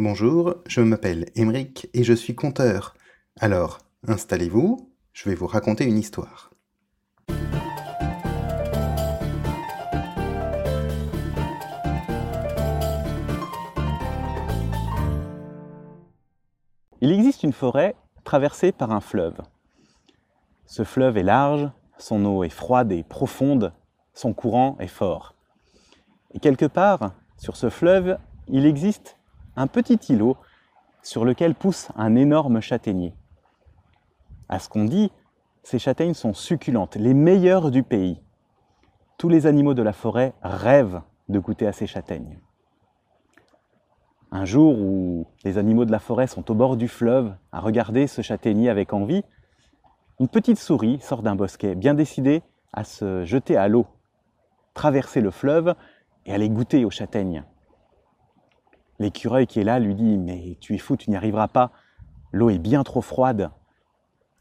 Bonjour, je m'appelle Émeric et je suis conteur. Alors, installez-vous, je vais vous raconter une histoire. Il existe une forêt traversée par un fleuve. Ce fleuve est large, son eau est froide et profonde, son courant est fort. Et quelque part, sur ce fleuve, il existe un petit îlot sur lequel pousse un énorme châtaignier. À ce qu'on dit, ces châtaignes sont succulentes, les meilleures du pays. Tous les animaux de la forêt rêvent de goûter à ces châtaignes. Un jour où les animaux de la forêt sont au bord du fleuve à regarder ce châtaignier avec envie, une petite souris sort d'un bosquet, bien décidée à se jeter à l'eau, traverser le fleuve et aller goûter aux châtaignes. L'écureuil qui est là lui dit Mais tu es fou, tu n'y arriveras pas. L'eau est bien trop froide.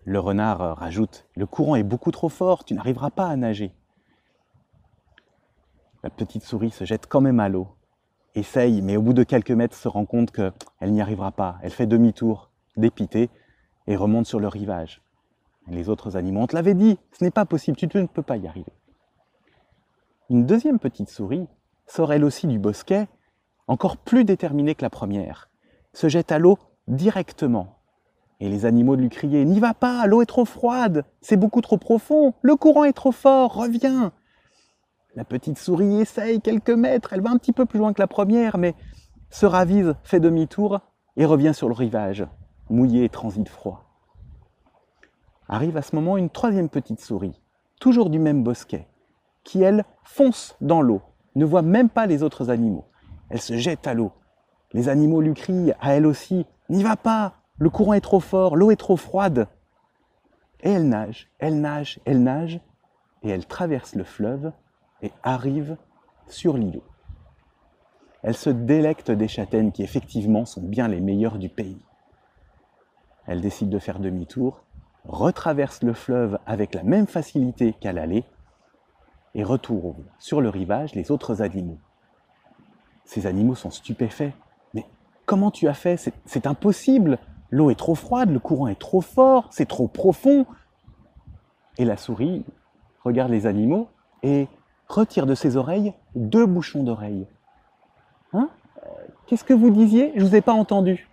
Le renard rajoute Le courant est beaucoup trop fort, tu n'arriveras pas à nager. La petite souris se jette quand même à l'eau, essaye, mais au bout de quelques mètres se rend compte qu'elle n'y arrivera pas. Elle fait demi-tour, dépitée, et remonte sur le rivage. les autres animaux, on te l'avait dit, ce n'est pas possible, tu ne peux pas y arriver. Une deuxième petite souris sort elle aussi du bosquet encore plus déterminé que la première, se jette à l'eau directement. Et les animaux lui criaient N'y va pas, l'eau est trop froide, c'est beaucoup trop profond, le courant est trop fort, reviens La petite souris essaye quelques mètres, elle va un petit peu plus loin que la première, mais se ravise, fait demi-tour et revient sur le rivage, mouillée et transite froid. Arrive à ce moment une troisième petite souris, toujours du même bosquet, qui elle fonce dans l'eau, ne voit même pas les autres animaux. Elle se jette à l'eau. Les animaux lui crient à elle aussi N'y va pas Le courant est trop fort, l'eau est trop froide. Et elle nage, elle nage, elle nage, et elle traverse le fleuve et arrive sur l'îlot. Elle se délecte des châtaignes qui effectivement sont bien les meilleures du pays. Elle décide de faire demi-tour, retraverse le fleuve avec la même facilité qu'à l'aller, et retourne sur le rivage les autres animaux. Ces animaux sont stupéfaits. Mais comment tu as fait? C'est impossible. L'eau est trop froide, le courant est trop fort, c'est trop profond. Et la souris regarde les animaux et retire de ses oreilles deux bouchons d'oreilles. Hein? Qu'est-ce que vous disiez? Je ne vous ai pas entendu.